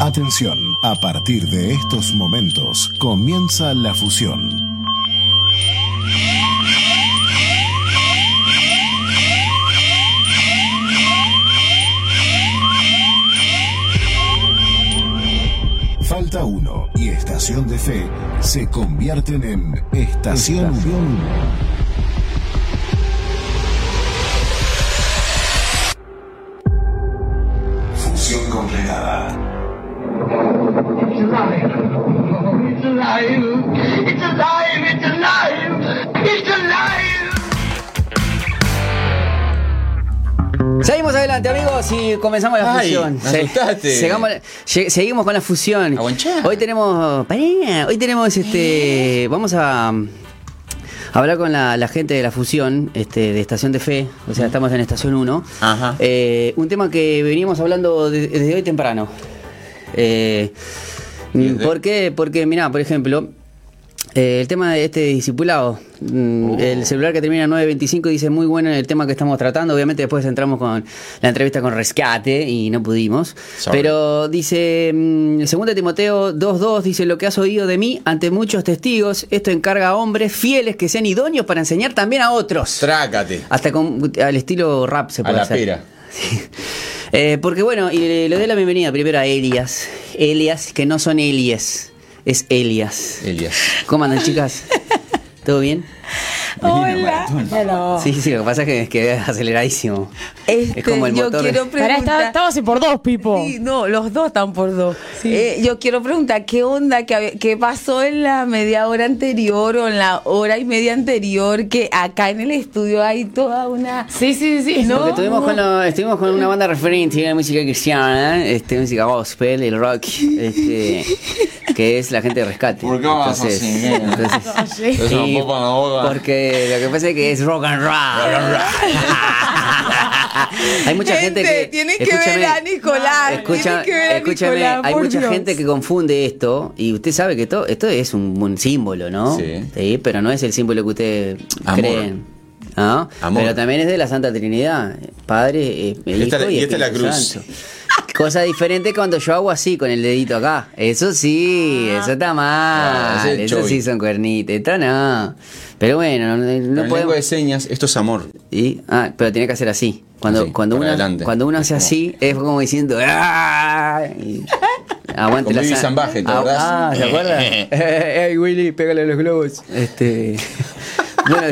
Atención, a partir de estos momentos comienza la fusión. Falta uno y Estación de Fe se convierten en Estación Unión. Seguimos adelante, amigos, y comenzamos la Ay, fusión. me asustaste. Seguimos con la fusión. Aguanchá. Hoy tenemos. pará, Hoy tenemos este. Vamos a. hablar con la, la gente de la fusión este, de Estación de Fe, o sea, estamos en Estación 1. Ajá. Eh, un tema que veníamos hablando de- desde hoy temprano. Eh. ¿Por qué? Porque, mirá, por ejemplo, eh, el tema de este discipulado, mm, Oh. el celular que termina en 925 dice muy bueno en el tema que estamos tratando. Obviamente después entramos con la entrevista con Rescate y no pudimos. Sorry. Pero dice, mm, segundo Timoteo 2.2 dice lo que has oído de mí ante muchos testigos, esto encarga a hombres fieles que sean idóneos para enseñar también a otros. Trácate. Hasta con, al estilo rap se A puede la hacer. pera. Sí. Eh, porque bueno, y le, le doy la bienvenida primero a Elias. Elias, que no son Elias, es Elias. Elias. ¿Cómo andan, chicas? ¿Todo bien? Hola. Sí, sí, lo que pasa es que es que es aceleradísimo. Este, es como el yo motor. de- quiero preguntar. así por dos, Pipo. Sí, no, los dos están por dos. Eh, yo quiero preguntar, ¿qué onda? ¿Qué, pasó en la media hora anterior o en la hora y media anterior? Que acá en el estudio hay toda una... Sí, sí, sí. No. Porque estuvimos con, lo- estuvimos con una banda referente de música cristiana, este, música gospel, el rock, este, que es la gente de rescate. ¿Por qué vas así, entonces- Es una y popa lo que pasa es que es rock and roll. hay mucha gente, Gente, que. tienen que ver a Nicolás, Escucha, que ver a escúchame, Nicolás, hay mucha Dios. gente que confunde esto. Y usted sabe que esto, esto es un, un símbolo, ¿no? Sí. pero no es el símbolo que ustedes Amor. creen. ¿no? Amor. Pero también es de la Santa Trinidad, Padre, eh, el Esta- Hijo y, y esta es la cruz. Santo. Cosa diferente cuando yo hago así con el dedito acá. Eso sí, eso está mal. Ah, es eso sí son cuernitas. Esto no. Pero bueno, no, no podemos. lengua de señas, esto es amor. Y, ah, pero tiene que hacer así. Cuando, Así, cuando, adelante. cuando uno hace como- así, es como diciendo. "Ah", y aguante Con la Zambaje, ¿te Ah, acordás? Ah, ¿se acuerdan? ¡Ey, Willy, pégale a los globos! Este. bueno,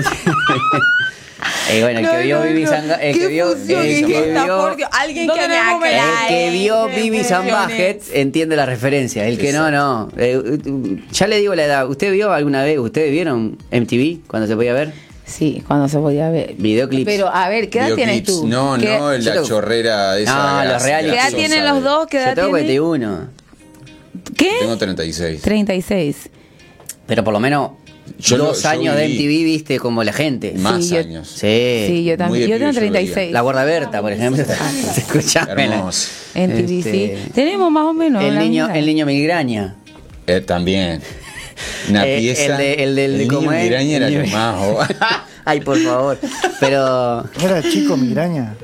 eh, bueno, el que vio Vivi no. Zanga- el ¿Qué que vio, el que? Alguien ¿Dónde que me tenemos el aclare. que vio Vivi es. entiende la referencia. El que no, no. Eh, ya le digo la edad. ¿Usted vio alguna vez? ¿Ustedes vieron MTV cuando se podía ver? Sí, cuando se podía ver. Videoclips. Pero, a ver, ¿qué edad tienes tú? No, ¿Qué- no, Yo la tengo- chorrera esa. No, los reality. ¿Qué edad tienen los dos? ¿Qué Yo edad tengo tienen? 41. ¿Qué? Tengo 36. 36. Pero por lo menos Yo dos lo- yo años de. MTV viste como la gente. Más Sí, yo- años. Sí. Sí, yo también. De Yo tengo pibe yo lo 36. La Guarda Berta, por ejemplo. Escuchámela. Hermoso. En TV, Este, sí. Tenemos más o menos. El niño, el niño migraña. Eh, también. Una Eh, pieza. el de- el del- el ¿cómo niño es? Miraña era El más. oh. Ay, por favor. Pero. Era chico migraña.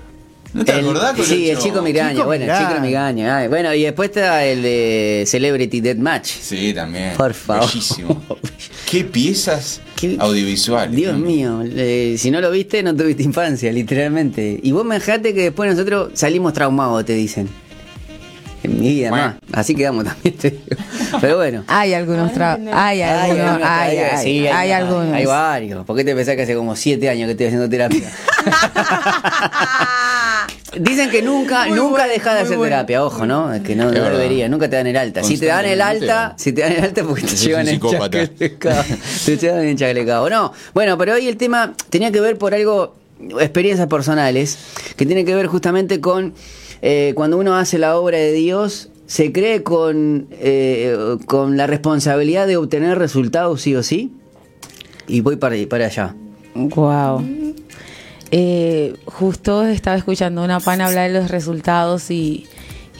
¿No te el- acordás, Sí, el chico migraña. Chico bueno, el chico Migraña. migraña. Ay, bueno, y después está el de Celebrity Deathmatch. Sí, también. Por favor. Bellísimo. Qué piezas Qué- audiovisuales. Dios ¿no? mío, eh, si no lo viste, no tuviste infancia, literalmente. Y vos me dejaste que después nosotros salimos traumados, te dicen. En mi vida Bueno. más. Así quedamos también, te digo. Pero bueno. Hay algunos tra- Hay algunos. algunos- Hay, hay, sí, hay algunos. Hay varios. ¿Por qué te pensás que hace como siete años que estoy haciendo terapia? Dicen que nunca, Muy nunca bueno, dejas de hacer bueno. terapia, ojo, ¿no? Es que no, debería, nunca te dan el alta. Si te dan el alta, si te dan el alta porque te llevan en chaclecao. Te llevan en chaclecao. No, bueno, pero hoy el tema tenía que ver por algo, experiencias personales, que tiene que ver justamente con eh, cuando uno hace la obra de Dios, se cree con, eh, con la responsabilidad de obtener resultados sí o sí. Y voy para, para allá. Wow. Eh, justo estaba escuchando una pana hablar de los resultados y,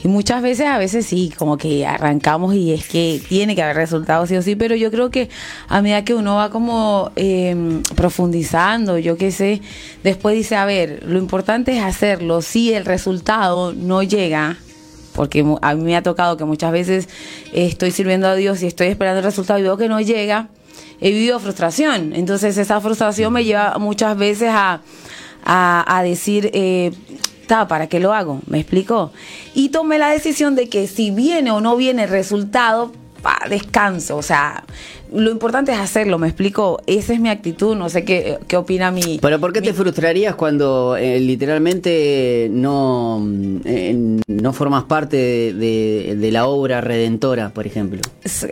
muchas veces, a veces sí, como que arrancamos y es que tiene que haber resultados sí o sí, pero yo creo que a medida que uno va como eh, profundizando, yo qué sé, después dice, a ver, lo importante es hacerlo. Si el resultado no llega, porque a mí me ha tocado que muchas veces estoy sirviendo a Dios y estoy esperando el resultado y veo que no llega, he vivido frustración. Entonces esa frustración me lleva muchas veces a, a, decir, eh, "Ta, ¿para qué lo hago? ¿Me explico? Y tomé la decisión de que si viene o no viene el resultado, pa, descanso. O sea, lo importante es hacerlo, ¿me explico? Esa es mi actitud, no sé qué, qué opina mi... Pero ¿por qué te frustrarías cuando eh, literalmente no, eh, no formas parte de, de- de la obra redentora, por ejemplo?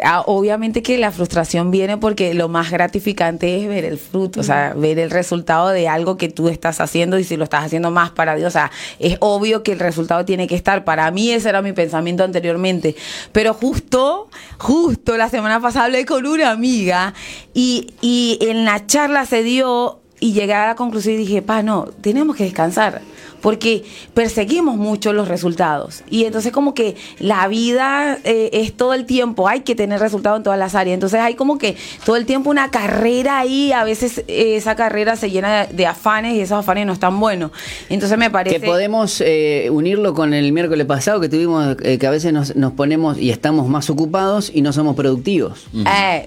Ah, Obviamente que la frustración viene porque lo más gratificante es ver el fruto, o sea, ver el resultado de algo que tú estás haciendo y si lo estás haciendo más para Dios, o sea, es obvio que el resultado tiene que estar. Para mí ese era mi pensamiento anteriormente, pero justo, justo la semana pasada hablé con una amiga y, y en la charla se dio y llegué a la conclusión y dije, pa, no, tenemos que descansar. Porque perseguimos mucho los resultados. Y entonces como que la vida eh, es todo el tiempo, hay que tener resultados en todas las áreas. Entonces hay como que todo el tiempo una carrera ahí, a veces eh, esa carrera se llena de, de afanes y esos afanes no están buenos. Entonces me parece... Que podemos eh, unirlo con el miércoles pasado que tuvimos, que a veces nos, nos ponemos y estamos más ocupados y no somos productivos.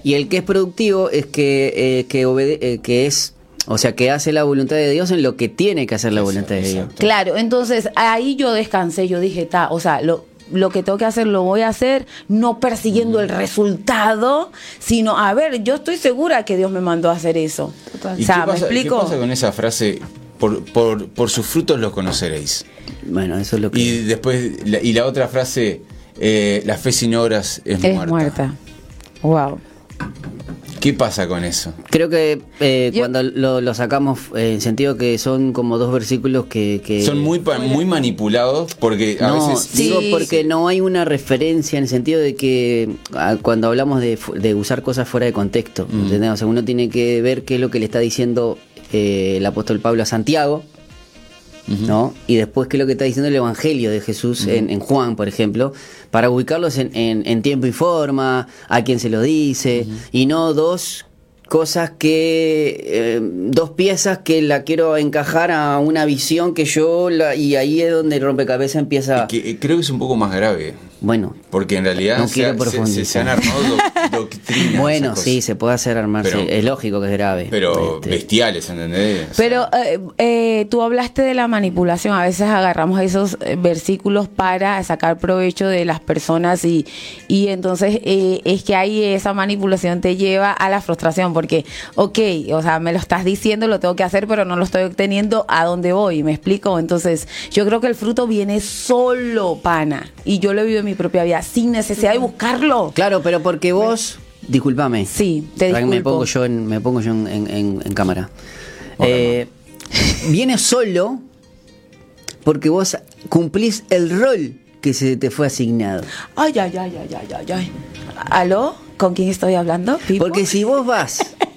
Y el que es productivo es que, que, que es, o sea, que hace la voluntad de Dios en lo que tiene que hacer la voluntad de Dios. Claro, entonces ahí yo descansé, yo dije, ta, o sea, lo, lo que tengo que hacer lo voy a hacer, no persiguiendo el resultado, sino, a ver, yo estoy segura que Dios me mandó a hacer eso. ¿Y o sea, qué, ¿me pasa, qué explico? pasa con esa frase? Por, por, por sus frutos los conoceréis. Bueno, eso es lo que... Y después, la, y la otra frase, eh, la fe sin obras es, Es muerta. muerta. Wow. ¿Qué pasa con eso? Creo que eh, Yo- cuando lo, lo sacamos eh, en sentido que son como dos versículos que... que Son muy, pa- muy manipulados porque a no, veces... digo Sí, porque no hay una referencia en el sentido de que ah, cuando hablamos de, fu- de usar cosas fuera de contexto, Mm. ¿entendés? O sea, uno tiene que ver qué es lo que le está diciendo eh, el apóstol Pablo a Santiago, ¿no? Y después qué es lo que está diciendo el Evangelio de Jesús en, en Juan, por ejemplo, para ubicarlos en, en- en tiempo y forma, a quién se lo dice, y no dos cosas que eh, dos piezas que la quiero encajar a una visión que yo la- y ahí es donde el rompecabezas empieza. Que, eh, creo que es un poco más grave. Bueno Porque en realidad No se, se- se, profundizar. se han armado doc- doctrinas. bueno sí se puede hacer armarse Pero- es lógico que es grave Pero Este, bestiales, ¿entendés? Pero eh, eh, tú hablaste de la manipulación. A veces agarramos esos eh, versículos para sacar provecho de las personas y, y entonces eh, es que ahí esa manipulación te lleva a la frustración porque, ok, o sea, me lo estás diciendo, lo tengo que hacer, pero no lo estoy obteniendo a dónde voy. ¿Me explico? Entonces yo creo que el fruto viene solo, pana. Y yo lo he vivido en mi propia vida sin necesidad de buscarlo. claro pero porque vos discúlpame Sí, te que me disculpo. pongo yo en, me pongo yo en, en- en- en cámara Eh, viene solo porque vos cumplís el rol que se te fue asignado Ay, ay, ay, ay, ay, ay, ay. ¿Aló? ¿Con quién estoy hablando? ¿Pipo? porque si vos vas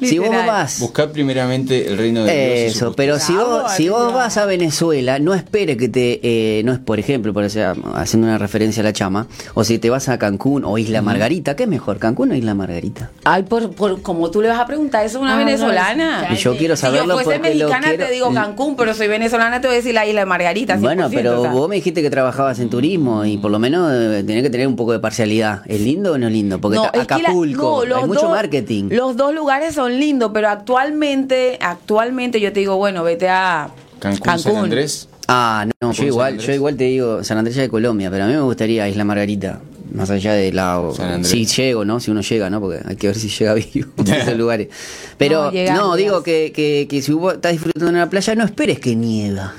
si vos vas Buscar primeramente el reino de Dios. Eso, pero si vos, si vos vas a Venezuela, no espere que te, eh, no es por ejemplo, por sea, haciendo una referencia a la chama, o si te vas a Cancún o Isla Margarita, ¿qué es mejor, Cancún o Isla Margarita? Ay, por, por como tú le vas a preguntar, eso es una Ah, no, venezolana. Y yo quiero si yo saberlo fuese porque lo mexicana quiero- te digo Cancún, pero soy venezolana te voy a decir la isla de Margarita. 100%, Bueno, pero o sea. vos me dijiste que trabajabas en turismo y por lo menos eh, tenés que tener un poco de parcialidad. ¿Es lindo o no es lindo? Porque No, ta- es que la- Acapulco, no, los hay mucho dos- marketing. Los dos lugares son lindos, pero actualmente, actualmente yo te digo, bueno, vete a Cancún, San Andrés. Ah, no, Cancún, yo igual, yo igual te digo San Andrés de Colombia, pero a mí me gustaría Isla Margarita, más allá de la San Andrés. si llego, ¿no? Si uno llega, ¿no? Porque hay que ver si llega vivo a esos lugares. Pero No, digo que, que, que si vos estás disfrutando en la playa, no esperes que nieva.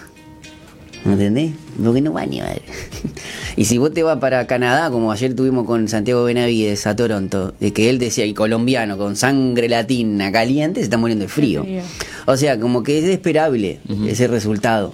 ¿Me entendés? Porque no va a nevar. y si vos te vas para Canadá, como ayer tuvimos con Santiago Benavides a Toronto, de que él decía, y colombiano, con sangre latina caliente, se está muriendo de frío. frío. O sea, como que es esperable ese resultado.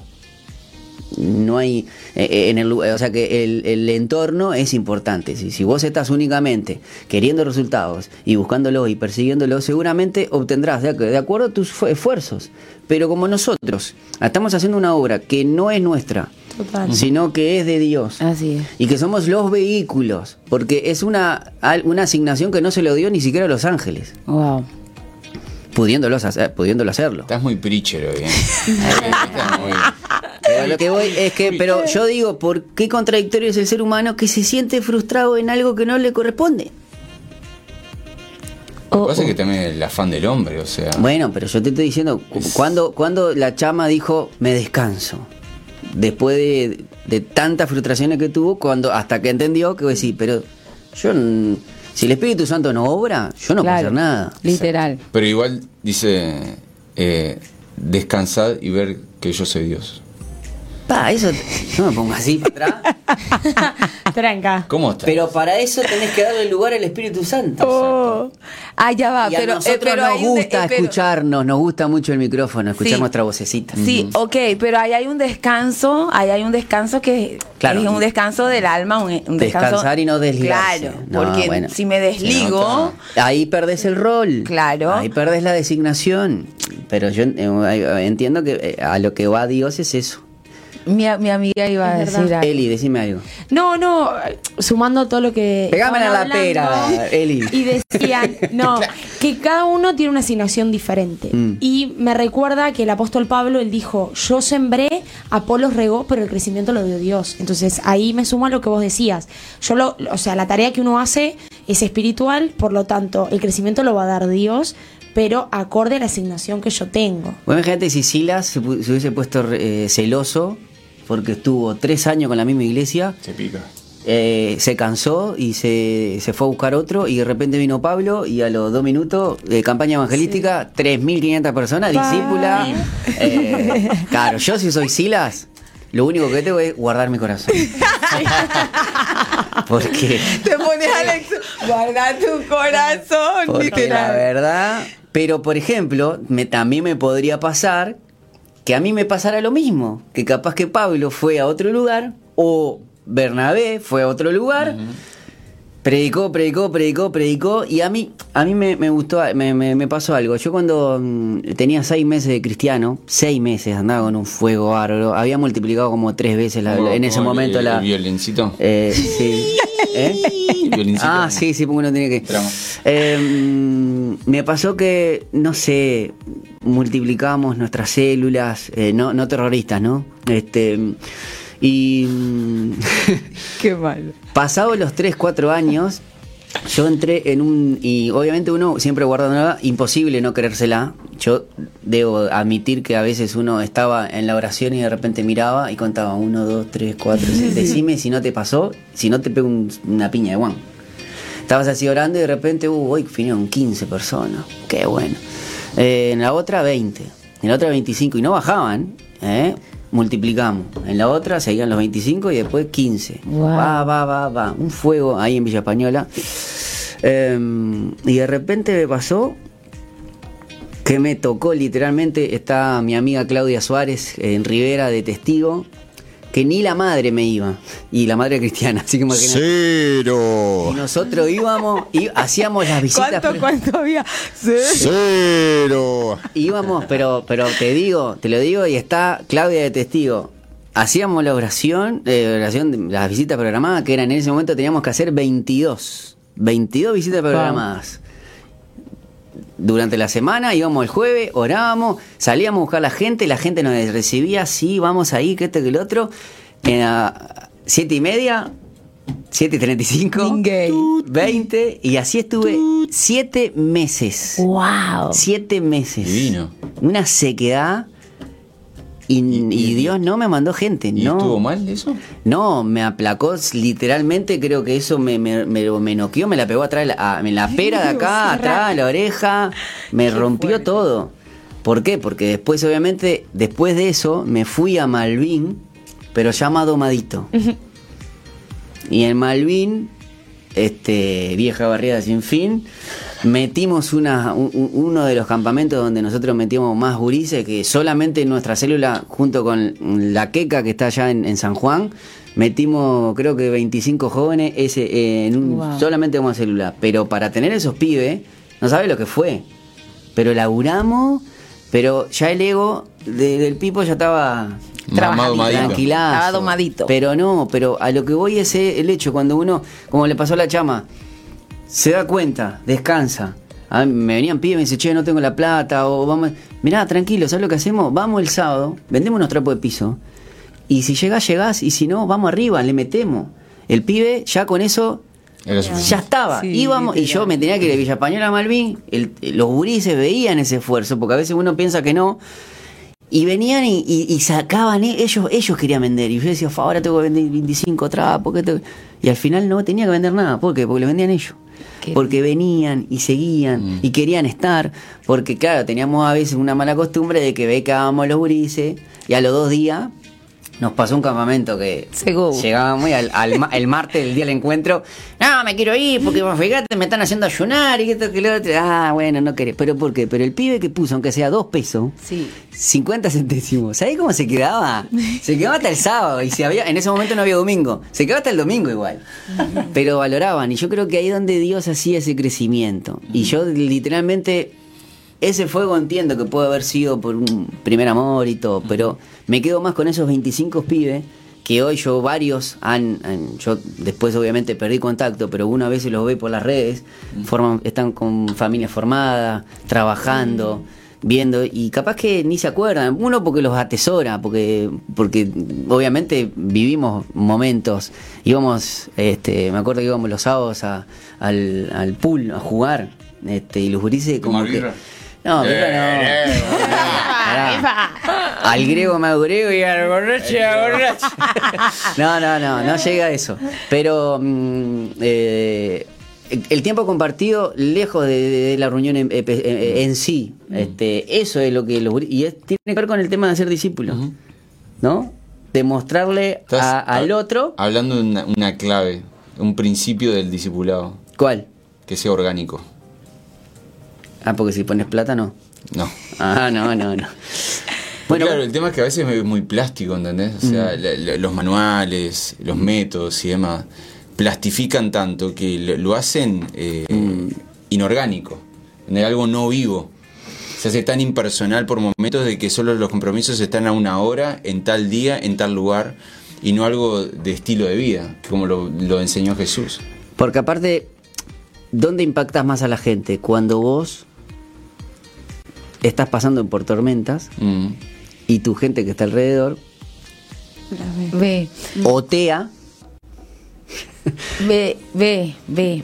No hay. eh, eh, en el, o sea, que el, el entorno es importante. Si, si vos estás únicamente queriendo resultados y buscándolos y persiguiéndolos, seguramente obtendrás de, ac- de acuerdo a tus fu- esfuerzos. Pero como nosotros estamos haciendo una obra que no es nuestra Total. sino que es de Dios. Así es. Y que somos los vehículos, porque es una, una asignación que no se lo dio ni siquiera a los ángeles, Wow. pudiéndolo, hacer, pudiéndolo hacerlo. Estás muy preacher hoy, ¿eh? Muy- Pero lo que voy es que, pero yo digo, ¿por qué contradictorio es el ser humano que se siente frustrado en algo que no le corresponde? Lo Oh, que pasa es oh. que también el afán del hombre, o sea. Bueno, pero yo te estoy diciendo, cu- cuando, cuando la chama dijo, me descanso, después de, de tantas frustraciones que tuvo, cuando hasta que entendió que sí, pero yo, si el Espíritu Santo no obra, yo no Claro. puedo hacer nada. Literal. Pero igual dice, eh, descansad y ver que yo soy Dios. Pa, eso, no me pongo así para atrás. Tranca. ¿Cómo está? Pero para eso tenés que darle lugar al Espíritu Santo. Oh. Ah, ya va, y a pero, eh, nosotros pero nos de- gusta eh, pero- escucharnos, nos gusta mucho el micrófono, escuchar Sí. nuestra vocecita. Sí, ok, pero ahí hay un descanso, ahí hay un descanso que Claro. es un descanso del alma, un, un descanso. Descansar y no desligarse. Claro, No, porque bueno. si me desligo, Ahí perdés el rol. Claro. Ahí perdés la designación. Pero yo eh, entiendo que eh, a lo que va Dios es eso. Mi, mi amiga iba a decir algo. Eli, decime algo. No, no, sumando todo lo que. Pegámela a la pera, Eli. Y decían, no, que cada uno tiene una asignación diferente. Mm. Y me recuerda que el apóstol Pablo, él dijo: Yo sembré, Apolos regó, pero el crecimiento lo dio Dios. Entonces ahí me suma lo que vos decías. Yo lo, o sea, la tarea que uno hace es espiritual, por lo tanto, el crecimiento lo va a dar Dios, pero acorde a la asignación que yo tengo. Bueno, imagínate si Silas se hubiese puesto eh, celoso porque estuvo tres años con la misma iglesia, Se pica. eh, se cansó y se, se fue a buscar otro y de repente vino Pablo y a los dos minutos de campaña evangelística, 3.500 personas, discípula. eh, claro, yo si soy Silas, lo único que tengo es guardar mi corazón. Porque... Te pones Alex, guarda tu corazón, Porque la literal. verdad, pero por ejemplo, me, también me podría pasar que a mí me pasara lo mismo, que capaz que Pablo fue a otro lugar o Bernabé fue a otro lugar, predicó, predicó, predicó, predicó y a mí, a mí me, me gustó, me, me- me pasó algo. Yo cuando mm, tenía seis meses de cristiano, seis meses andaba con un fuego bárbaro, había multiplicado como tres veces la- en ese momento el, la... el violincito. Eh, sí. ¿Eh? Violincito. Ah, sí, sí, porque uno tiene que. Eh, mm, me pasó que, no sé, multiplicamos nuestras células, eh, no, no terroristas, ¿no? Este. Y. mm, Qué malo. Pasados los 3, 4 años, yo entré en un. Y obviamente uno siempre guardando imposible no querérsela. Yo debo admitir que a veces uno estaba en la oración y de repente miraba y contaba 1, 2, 3, 4. Decime si no te pasó, si no te pego un- una piña de guan. Estabas así orando y de repente, uh, hoy vinieron 15 personas. Qué bueno. Eh, en la otra, 20. En la otra, 25. Y no bajaban, ¿eh? Multiplicamos. En la otra seguían los 25 y después 15. Wow. Va, va, va, va. Un fuego ahí en Villa Española. Eh, y de repente me pasó que me tocó literalmente. Está mi amiga Claudia Suárez en Rivera de testigo. Que ni la madre me iba. Y la madre cristiana. Así que imagínate. Y Cero. nosotros íbamos y hacíamos las visitas. ¿Cuánto, pero- cuánto había? Cero. Íbamos, pero, pero te digo, te lo digo, y está Claudia de testigo. Hacíamos la oración, eh, oración de las visitas programadas, que eran en ese momento teníamos que hacer 22. 22 visitas programadas. Durante la semana íbamos el jueves, orábamos, salíamos a buscar a la gente, la gente nos recibía, sí, vamos ahí, que esto, que el otro. En a siete y media, 7 y 35, Mingue. 20, y así estuve siete meses. Wow. Siete meses. Divino. Una sequedad. Y, y Dios no me mandó gente. ¿Y no. estuvo mal eso? No, me aplacó literalmente, creo que eso me, me, me, me noqueó, me la pegó atrás, a, en la pera de acá, atrás, la oreja, me rompió todo. ¿Por qué? Porque después, obviamente, después de eso, me fui a Malvin, pero ya más domadito. Y en Malvin, este, vieja barriada sin fin, metimos una, un- un- uno de los campamentos donde nosotros metíamos más gurises, que solamente en nuestra célula, junto con la queca que está allá en, en San Juan, metimos creo que 25 jóvenes ese, eh, en un, Wow. solamente como célula. Pero para tener esos pibes, no sabe lo que fue. Pero laburamos, pero ya el ego de- del Pipo ya estaba trabajadito. domadito. Tranquilazo. Domadito. Pero no, pero a lo que voy es el hecho, cuando uno, como le pasó a la chama, se da cuenta, descansa. A mí me venían pibes y me dice, che, no tengo la plata, o vamos. Mirá, tranquilo, ¿sabes lo que hacemos? Vamos el sábado, vendemos unos trapos de piso. Y si llegás, llegás, y si no, vamos arriba, le metemos. El pibe ya con eso ya estaba. Sí, Íbamos, y yo me tenía que ir de Villa Española a Malvin. el- los gurises veían ese esfuerzo, porque a veces uno piensa que no. Y venían y, y- y sacaban, e- ellos ellos querían vender. Y yo decía, "Fa, ahora tengo que vender 25 trapos. ¿qué tengo?". Y al final no tenía que vender nada. ¿Por qué? Porque lo vendían ellos. Qué Porque venían y seguían y querían estar. Porque claro, teníamos a veces una mala costumbre de que becábamos los gurises y a los dos días nos pasó un campamento que Seguro. llegábamos y al, al ma- el martes, el día del encuentro, no, me quiero ir porque fíjate, me están haciendo ayunar y que esto que lo otro. Ah, bueno, no querés. ¿Pero por qué? Pero el pibe que puso, aunque sea dos pesos, Sí. 50 centésimos. ¿Sabés cómo se quedaba? Se quedaba hasta el sábado y si había, en ese momento no había domingo. Se quedaba hasta el domingo igual. Pero valoraban y yo creo que ahí es donde Dios hacía ese crecimiento. Y yo literalmente ese fuego entiendo que puede haber sido por un primer amor y todo, pero me quedo más con esos 25 pibes que hoy yo varios han, han- yo después obviamente perdí contacto, pero uno a veces los ve por las redes, forman, están con familia formada, trabajando, viendo, y capaz que ni se acuerdan, uno porque los atesora, porque, porque obviamente vivimos momentos, íbamos, este, me acuerdo que íbamos los sábados a- al, al pool a jugar, este, y los gurises como ¿Tomar que... No, Eh, no. eh, Pará. Al griego griego y al borracho hago borracho. No, no, no, no llega a eso. Pero mm, eh, el- tiempo compartido, lejos de, de- de la reunión en, eh, eh, en sí, este, eso es lo que los y es- tiene que ver con el tema de ser discípulo, ¿no? Demostrarle a- al otro, Hablando de una, una clave, un principio del discipulado, ¿cuál? que sea orgánico. Ah, porque si pones plata no. No. Ah, no, no, no. Bueno, claro, el tema es que a veces es muy plástico, ¿entendés? O sea, la- la- los manuales, los métodos y demás, plastifican tanto que lo, lo hacen eh, inorgánico, de algo no vivo. Se hace tan impersonal por momentos de que solo los compromisos están a una hora, en tal día, en tal lugar, y no algo de estilo de vida, como lo, lo enseñó Jesús. Porque aparte, ¿dónde impactas más a la gente? Cuando vos estás pasando por tormentas Mm. Y tu gente que está alrededor Ve, otea. ve, ve, ve.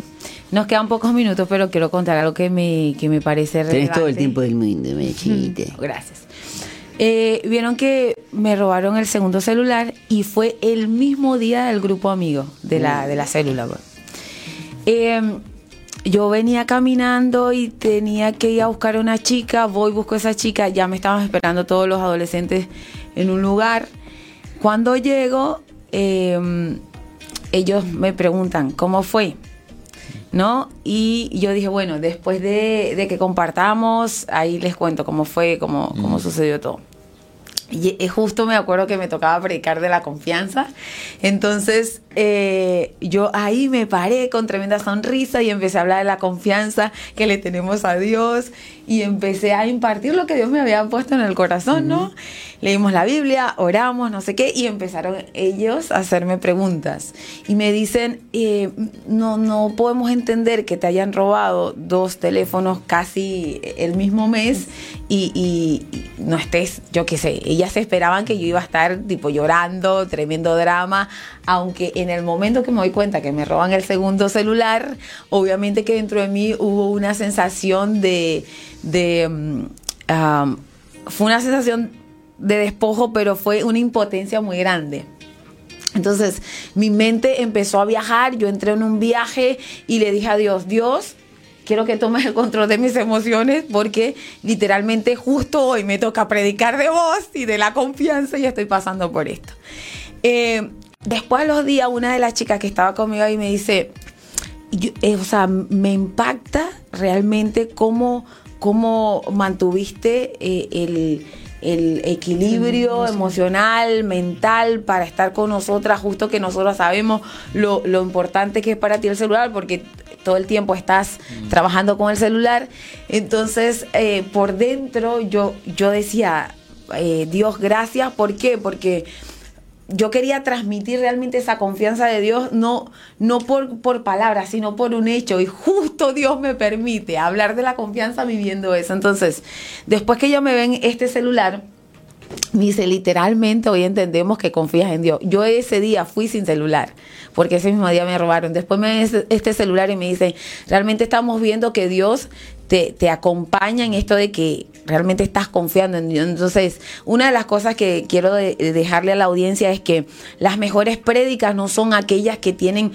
Nos quedan pocos minutos, pero quiero contar algo que me, que me parece Tenés todo el relevante. tiempo del mundo, mechite. Gracias. Eh, Vieron que me robaron el segundo celular y fue el mismo día del grupo amigo de la, de la célula. pues. Eh, yo venía caminando y tenía que ir a buscar a una chica, voy, busco a esa chica, ya me estaban esperando todos los adolescentes en un lugar. Cuando llego, eh, ellos me preguntan, ¿cómo fue? ¿no? Y yo dije, bueno, después de, de que compartamos, ahí les cuento cómo fue, cómo, cómo sucedió todo. Y eh, justo me acuerdo que me tocaba predicar de la confianza. Entonces, eh, yo ahí me paré con tremenda sonrisa y empecé a hablar de la confianza que le tenemos a Dios y empecé a impartir lo que Dios me había puesto en el corazón, ¿no? Leímos la Biblia, oramos, no sé qué, y empezaron ellos a hacerme preguntas. Y me dicen, eh, no, no podemos entender que te hayan robado dos teléfonos casi el mismo mes y, y- y no estés, yo qué sé, ellas esperaban que yo iba a estar tipo llorando, tremendo drama, aunque en el momento que me doy cuenta que me roban el segundo celular, obviamente que dentro de mí hubo una sensación de, mm, fue una sensación de despojo, pero fue una impotencia muy grande. Entonces mi mente empezó a viajar, yo entré en un viaje y le dije a Dios, Dios, quiero que tomes el control de mis emociones porque literalmente justo hoy me toca predicar de vos y de la confianza y estoy pasando por esto. Eh, después de los días, una de las chicas que estaba conmigo ahí me dice, yo- eh, o sea, me impacta realmente cómo, cómo mantuviste eh, el, el equilibrio emocional, mental, para estar con nosotras, justo que nosotros sabemos lo, lo importante que es para ti el celular, porque todo el tiempo estás trabajando con el celular. Entonces, eh, por dentro yo, yo decía, Dios, gracias. ¿Por qué? Porque yo quería transmitir realmente esa confianza de Dios, no, no por, por palabras, sino por un hecho. Y justo Dios me permite hablar de la confianza viviendo eso. Entonces, después que yo me ven este celular, me dice, literalmente hoy entendemos que confías en Dios. Yo ese día fui sin celular, porque ese mismo día me robaron. Después me ven este celular y me dicen, realmente estamos viendo que Dios te, te, acompaña en esto de que realmente estás confiando en Dios. Entonces, una de las cosas que quiero de, dejarle a la audiencia es que las mejores prédicas no son aquellas que tienen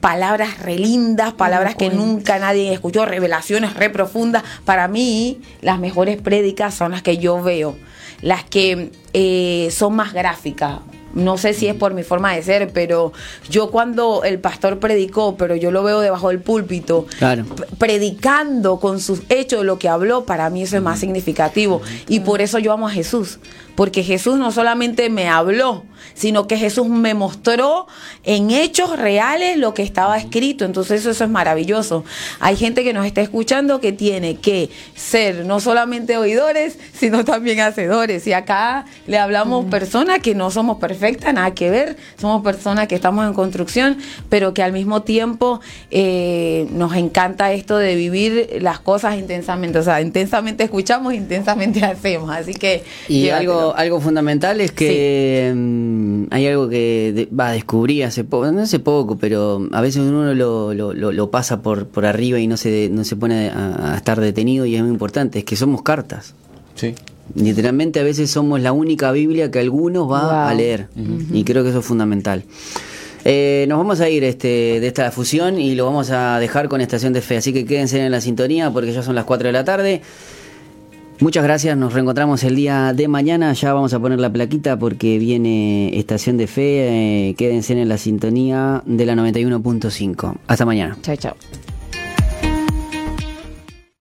palabras re lindas, palabras que nunca nadie escuchó, revelaciones re profundas. Para mí, las mejores prédicas son las que yo veo, las que eh, son más gráficas, no sé si es por mi forma de ser, pero yo cuando el pastor predicó, pero yo lo veo debajo del púlpito, Claro. predicando con sus hechos lo que habló, para mí eso es más significativo. Y por eso yo amo a Jesús, porque Jesús no solamente me habló, sino que Jesús me mostró en hechos reales lo que estaba escrito. Entonces eso, eso es maravilloso. Hay gente que nos está escuchando que tiene que ser no solamente oidores, sino también hacedores. Y acá le hablamos personas que no somos perfectas, nada que ver. Somos personas que estamos en construcción, pero que al mismo tiempo eh, nos encanta esto de vivir las cosas intensamente. O sea, intensamente escuchamos, intensamente hacemos. Así que... Y llévatelo. Algo, algo fundamental es que mm, hay algo que de- va descubrí hace poco, no hace poco, pero a veces uno lo, lo, lo- lo pasa por, por arriba y no se, no se pone a, a estar detenido y es muy importante, es que somos cartas. Sí. Literalmente a veces somos la única Biblia que algunos va Wow. a leer y creo que eso es fundamental. Eh, nos vamos a ir este, de esta fusión y lo vamos a dejar con Estación de Fe, así que quédense en la sintonía porque ya son las 4 de la tarde. Muchas gracias, nos reencontramos el día de mañana, ya vamos a poner la plaquita porque viene Estación de Fe, eh, quédense en la sintonía de la 91.5. Hasta mañana. Chao, chao.